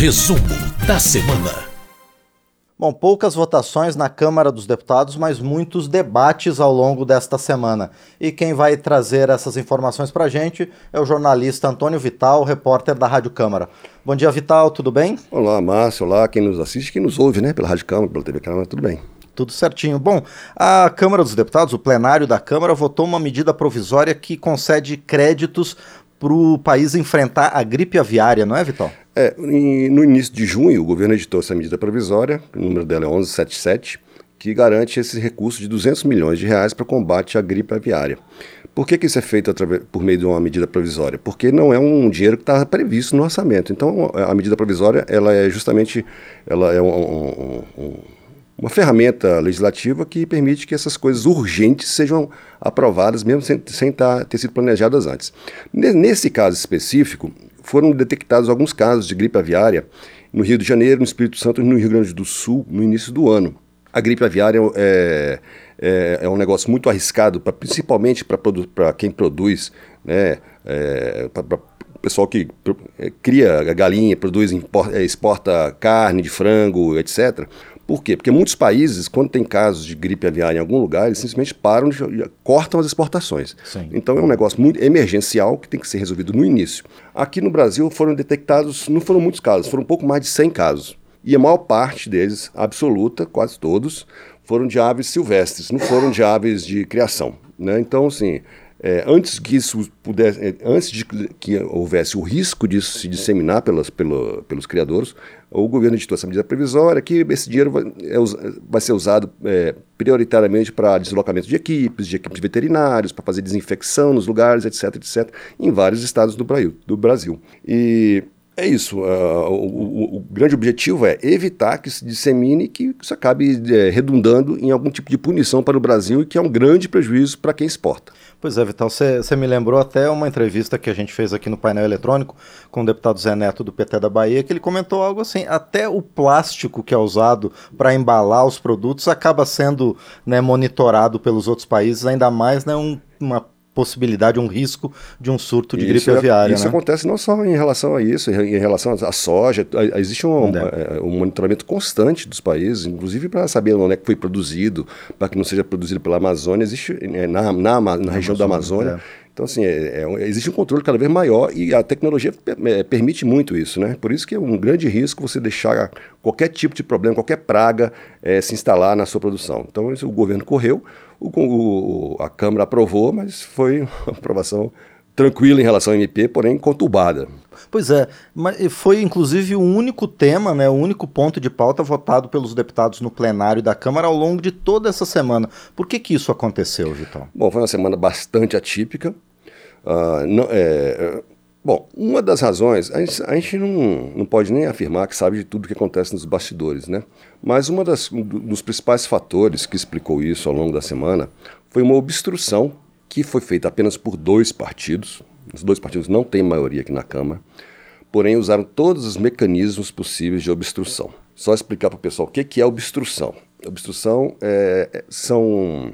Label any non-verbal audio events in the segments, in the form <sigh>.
Resumo da semana. Bom, poucas votações na Câmara dos Deputados, mas muitos debates ao longo desta semana. E quem vai trazer essas informações para a gente é o jornalista Antônio Vital, repórter da Rádio Câmara. Bom dia, Vital, tudo bem? Olá, Márcio, olá, quem nos assiste, quem nos ouve, né, pela Rádio Câmara, pela TV Câmara, tudo bem. Tudo certinho. Bom, a Câmara dos Deputados, o plenário da Câmara, votou uma medida provisória que concede créditos para o país enfrentar a gripe aviária, não é, Vital? É, no início de junho, o governo editou essa medida provisória, o número dela é 1177, que garante esse recurso de 200 milhões de reais para combate à gripe aviária. Por que, que isso é feito por meio de uma medida provisória? Porque não é um dinheiro que está previsto no orçamento. Então, a medida provisória, ela é justamente, ela é um, um, um uma ferramenta legislativa que permite que essas coisas urgentes sejam aprovadas, mesmo sem, sem tá, ter sido planejadas antes. Nesse caso específico, foram detectados alguns casos de gripe aviária no Rio de Janeiro, no Espírito Santo e no Rio Grande do Sul no início do ano. A gripe aviária é, é, é um negócio muito arriscado, pra, principalmente para quem produz, né, é, para o pessoal que é, cria galinha, produz, é, exporta carne de frango, etc. Por quê? Porque muitos países, quando tem casos de gripe aviária em algum lugar, eles simplesmente param, de, cortam as exportações. Sim. Então é um negócio muito emergencial que tem que ser resolvido no início. Aqui no Brasil foram detectados, não foram muitos casos, foram um pouco mais de 100 casos. E a maior parte deles, absoluta, quase todos, foram de aves silvestres, não foram de aves de criação. Né? Então, assim, é, antes que isso pudesse, é, antes de que houvesse o risco disso se disseminar pelas, pelo, pelos criadores, o governo editou essa medida provisória que esse dinheiro vai, é, vai ser usado é, prioritariamente para deslocamento de equipes, de equipes veterinários, para fazer desinfecção nos lugares, etc, etc, em vários estados do Brasil. Do Brasil. E é isso. Uh, o, o, o, grande objetivo é evitar que se dissemine e que isso acabe é, redundando em algum tipo de punição para o Brasil e que é um grande prejuízo para quem exporta. Pois é, Vital, você me lembrou até uma entrevista que a gente fez aqui no painel eletrônico com o deputado Zé Neto do PT da Bahia, que ele comentou algo assim: até o plástico que é usado para embalar os produtos acaba sendo né, monitorado pelos outros países, ainda mais né, um, uma possibilidade, um risco de um surto de isso gripe é, aviária. Isso né? acontece não só em relação a isso, em relação à soja, existe um, é, um monitoramento constante dos países, inclusive para saber onde é que foi produzido, para que não seja produzido pela Amazônia, existe é, na, na, na, na região da Amazônia. É. Então, assim, é, é, existe um controle cada vez maior e a tecnologia é, permite muito isso, né? Por isso que é um grande risco você deixar qualquer tipo de problema, qualquer praga é, se instalar na sua produção. Então, isso, o governo correu, o, o, a Câmara aprovou, mas foi <laughs> uma aprovação tranquila em relação ao MP, porém conturbada. Pois é, mas foi inclusive o único tema, né, o único ponto de pauta votado pelos deputados no plenário da Câmara ao longo de toda essa semana. Por que, que isso aconteceu, Vitão? Bom, foi uma semana bastante atípica. Uh, não, é, bom, uma das razões, a gente, a gente, não, não pode nem afirmar que sabe de tudo que acontece nos bastidores, né? Mas uma das, um dos principais fatores que explicou isso ao longo da semana foi uma obstrução que foi feita apenas por dois partidos. Os dois partidos não têm maioria aqui na Câmara, porém usaram todos os mecanismos possíveis de obstrução. Só explicar para o pessoal o que, que é obstrução. Obstrução é, é são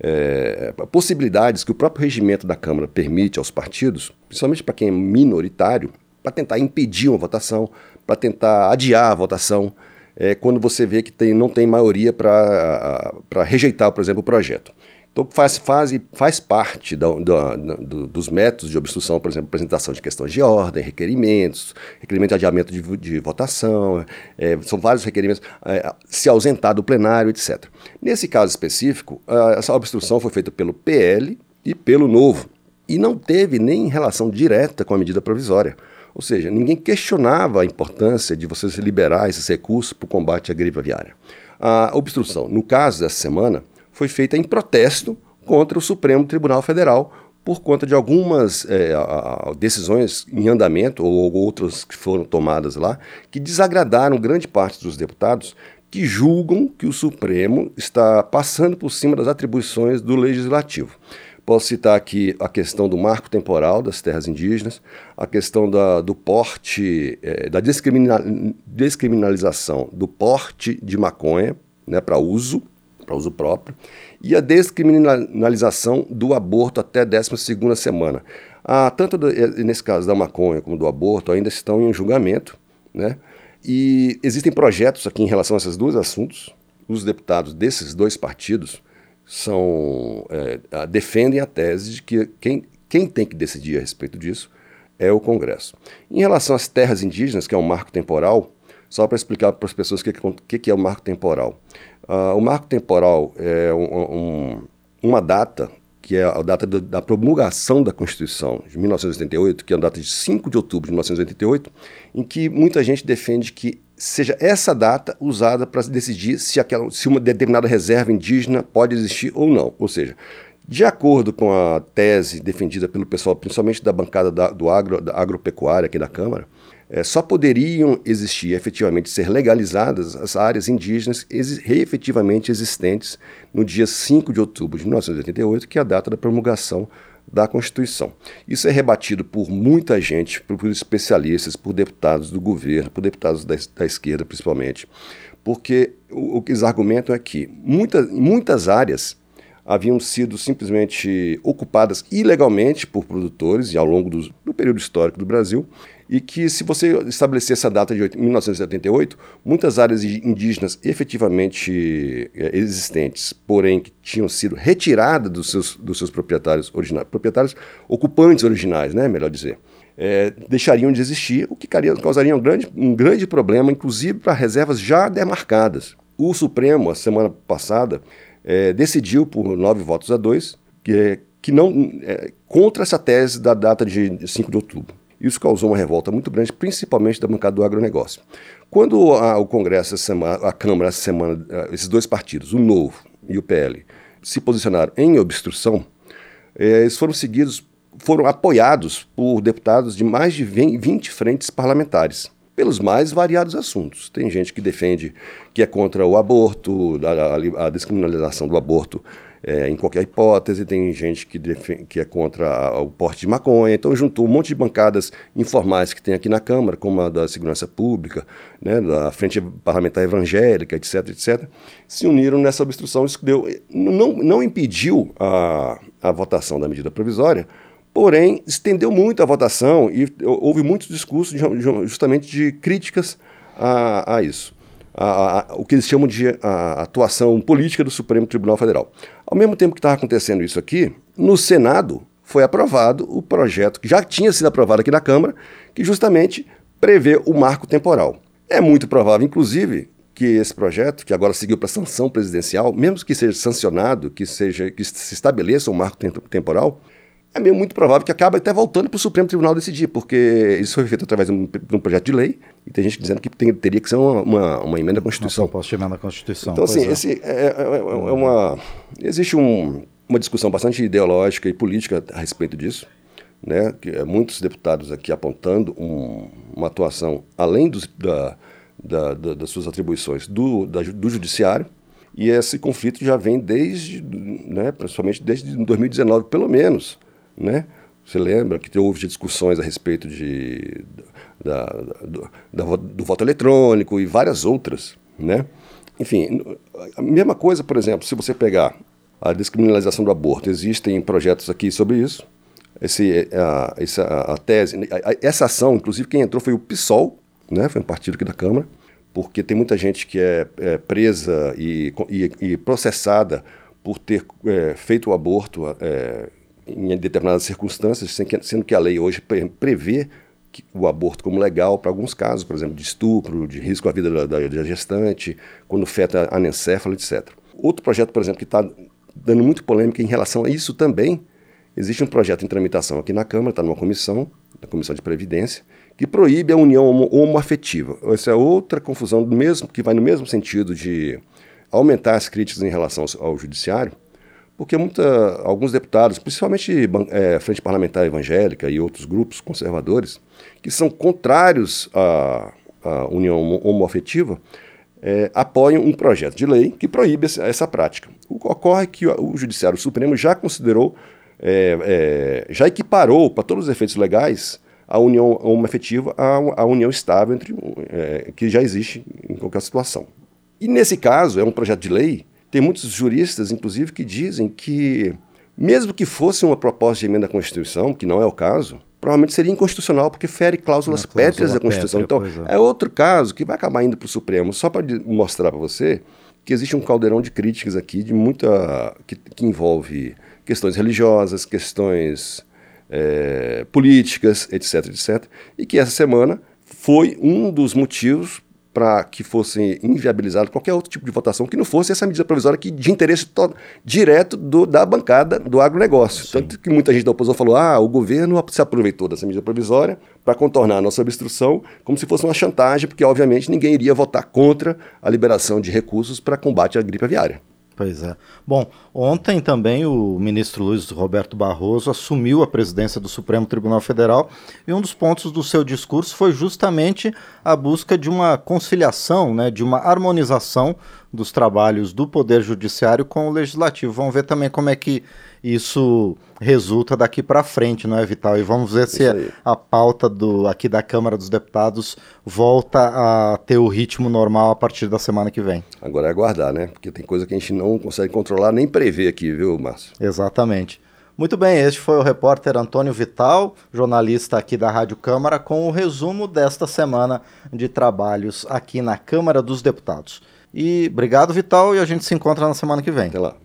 é, possibilidades que o próprio regimento da Câmara permite aos partidos, principalmente para quem é minoritário, para tentar impedir uma votação, para tentar adiar a votação, é, quando você vê que tem, não tem maioria para rejeitar, por exemplo, o projeto. Então faz, faz, faz parte do, dos métodos de obstrução, por exemplo, apresentação de questões de ordem, requerimentos, requerimento de adiamento de, de votação, é, são vários requerimentos, é, se ausentar do plenário, etc. Nesse caso específico, essa obstrução foi feita pelo PL e pelo Novo, e não teve nem relação direta com a medida provisória. Ou seja, ninguém questionava a importância de você liberar esses recursos para o combate à gripe aviária. A obstrução, no caso dessa semana, foi feita em protesto contra o Supremo Tribunal Federal por conta de algumas é, decisões em andamento ou outras que foram tomadas lá que desagradaram grande parte dos deputados que julgam que o Supremo está passando por cima das atribuições do Legislativo. Posso citar aqui a questão do marco temporal das terras indígenas, a questão da, do porte, é, da descriminal, descriminalização do porte de maconha né, para uso para uso próprio, e a descriminalização do aborto até a 12 semana. Ah, tanto do, eh, nesse caso da maconha como do aborto ainda estão em julgamento, né? E existem projetos aqui em relação a esses dois assuntos. Os deputados desses dois partidos são é, defendem a tese de que quem, quem tem que decidir a respeito disso é o Congresso. Em relação às terras indígenas, que é um marco temporal, só para explicar para as pessoas o que, que, é o marco temporal. Uh, o marco temporal é um, um, uma data que é a data da promulgação da Constituição de 1988, que é a data de 5 de outubro de 1988, em que muita gente defende que seja essa data usada para decidir se, aquela, se uma determinada reserva indígena pode existir ou não. Ou seja, de acordo com a tese defendida pelo pessoal, principalmente da bancada da, do agro, da agropecuária aqui da Câmara, é, só poderiam existir, efetivamente ser legalizadas as áreas indígenas efetivamente existentes no dia 5 de outubro de 1988, que é a data da promulgação da Constituição. Isso é rebatido por muita gente, por, especialistas, por deputados do governo, por deputados da, da esquerda principalmente, porque o, o que eles argumentam é que muita, muitas áreas haviam sido simplesmente ocupadas ilegalmente por produtores e ao longo do, do período histórico do Brasil e que se você estabelecer essa data de 1978, muitas áreas indígenas efetivamente é, existentes, porém que tinham sido retiradas dos seus, dos seus proprietários originais, proprietários ocupantes originais, né, melhor dizer, é, deixariam de existir, o que causaria um grande, um grande problema, inclusive para reservas já demarcadas. O Supremo, a semana passada, é, decidiu por nove votos a dois que, que não é, contra essa tese da data de 5 de outubro. Isso causou uma revolta muito grande, principalmente da bancada do agronegócio. Quando a, o Congresso, semana, a Câmara, essa semana, eh, esses dois partidos, o Novo e o PL, se posicionaram em obstrução, eh, eles foram seguidos, foram apoiados por deputados de mais de 20 frentes parlamentares pelos mais variados assuntos. Tem gente que defende que é contra o aborto, a, a descriminalização do aborto é, em qualquer hipótese, tem gente que, que é contra o porte de maconha, então juntou um monte de bancadas informais que tem aqui na Câmara, como a da Segurança Pública, né, da Frente Parlamentar Evangélica, etc, etc, se uniram nessa obstrução, isso deu, não, não impediu a, a votação da medida provisória, porém estendeu muito a votação e houve muitos discursos de, justamente de críticas a, a isso a, a, o que eles chamam de atuação política do Supremo Tribunal Federal. Ao mesmo tempo que estava acontecendo isso aqui, no Senado foi aprovado o projeto que já tinha sido aprovado aqui na Câmara, que justamente prevê o marco temporal. É muito provável, inclusive, que esse projeto, que agora seguiu para sanção presidencial, mesmo que seja sancionado, que seja que se estabeleça um marco temporal, é meio muito provável que acabe até voltando para o Supremo Tribunal decidir, porque isso foi feito através de um, de um projeto de lei, e tem gente dizendo que tem, teria que ser uma, uma, uma emenda à Constituição. Uma proposta de emenda à Constituição. Então, assim, é. Esse é, é, é, é uma, existe um, uma discussão bastante ideológica e política a respeito disso, né? que é, muitos deputados aqui apontando um, uma atuação além dos, da, da, da, das suas atribuições do, do Judiciário, e esse conflito já vem desde, né, principalmente desde 2019, pelo menos, né? Você lembra que houve discussões a respeito de, da, do, da, do voto eletrônico e várias outras, né? Enfim, a mesma coisa, por exemplo, se você pegar a descriminalização do aborto, existem projetos aqui sobre isso. Esse, a, essa, a tese, a, essa ação, inclusive, quem entrou foi o PSOL, né? Foi um partido aqui da Câmara, porque tem muita gente que é, é presa e, e, e, processada por ter é, feito o aborto é, em determinadas circunstâncias, sendo que a lei hoje prevê o aborto como legal para alguns casos, por exemplo, de estupro, de risco à vida da, da gestante, quando o feto anencefalo, etc. Outro projeto, por exemplo, que está dando muito polêmica em relação a isso também, existe um projeto em tramitação aqui na Câmara, está numa comissão, na Comissão de Previdência, que proíbe a união homoafetiva. Essa é outra confusão, do mesmo, que vai no mesmo sentido de aumentar as críticas em relação ao, ao judiciário, porque muita, alguns deputados, principalmente é, Frente Parlamentar Evangélica e outros grupos conservadores, que são contrários à, à união homoafetiva, é, apoiam um projeto de lei que proíbe essa, essa prática. O que ocorre é que o, o Judiciário Supremo já considerou, é, é já equiparou para todos os efeitos legais a união homoafetiva à, à união estável entre, é, que já existe em qualquer situação. E nesse caso, é um projeto de lei tem muitos juristas, inclusive, que dizem que, mesmo que fosse uma proposta de emenda à Constituição, que não é o caso, provavelmente seria inconstitucional, porque fere cláusulas cláusula pétreas da Constituição. pétrea, então, é. é outro caso que vai acabar indo para o Supremo, só para mostrar para você que existe um caldeirão de críticas aqui, de muita. que, que envolve questões religiosas, questões é, políticas, etc, etc. E que essa semana foi um dos motivos para que fosse inviabilizado qualquer outro tipo de votação que não fosse essa medida provisória que de interesse to- direto do- da bancada do agronegócio. Tanto que muita gente da oposição falou: ah, o governo se aproveitou dessa medida provisória para contornar a nossa obstrução, como se fosse uma chantagem, porque obviamente ninguém iria votar contra a liberação de recursos para combate à gripe aviária. Pois é. Bom, ontem também o ministro Luiz Roberto Barroso assumiu a presidência do Supremo Tribunal Federal e um dos pontos do seu discurso foi justamente a busca de uma conciliação, né, de uma harmonização dos trabalhos do Poder Judiciário com o Legislativo. Vamos ver também como é que isso resulta daqui para frente, não é, Vital? E vamos ver se Isso aí. a pauta do, aqui da Câmara dos Deputados volta a ter o ritmo normal a partir da semana que vem. Agora é aguardar, né? Porque tem coisa que a gente não consegue controlar nem prever aqui, viu, Márcio? Exatamente. Muito bem, este foi o repórter Antônio Vital, jornalista aqui da Rádio Câmara, com o resumo desta semana de trabalhos aqui na Câmara dos Deputados. E obrigado, Vital, e a gente se encontra na semana que vem. Até lá.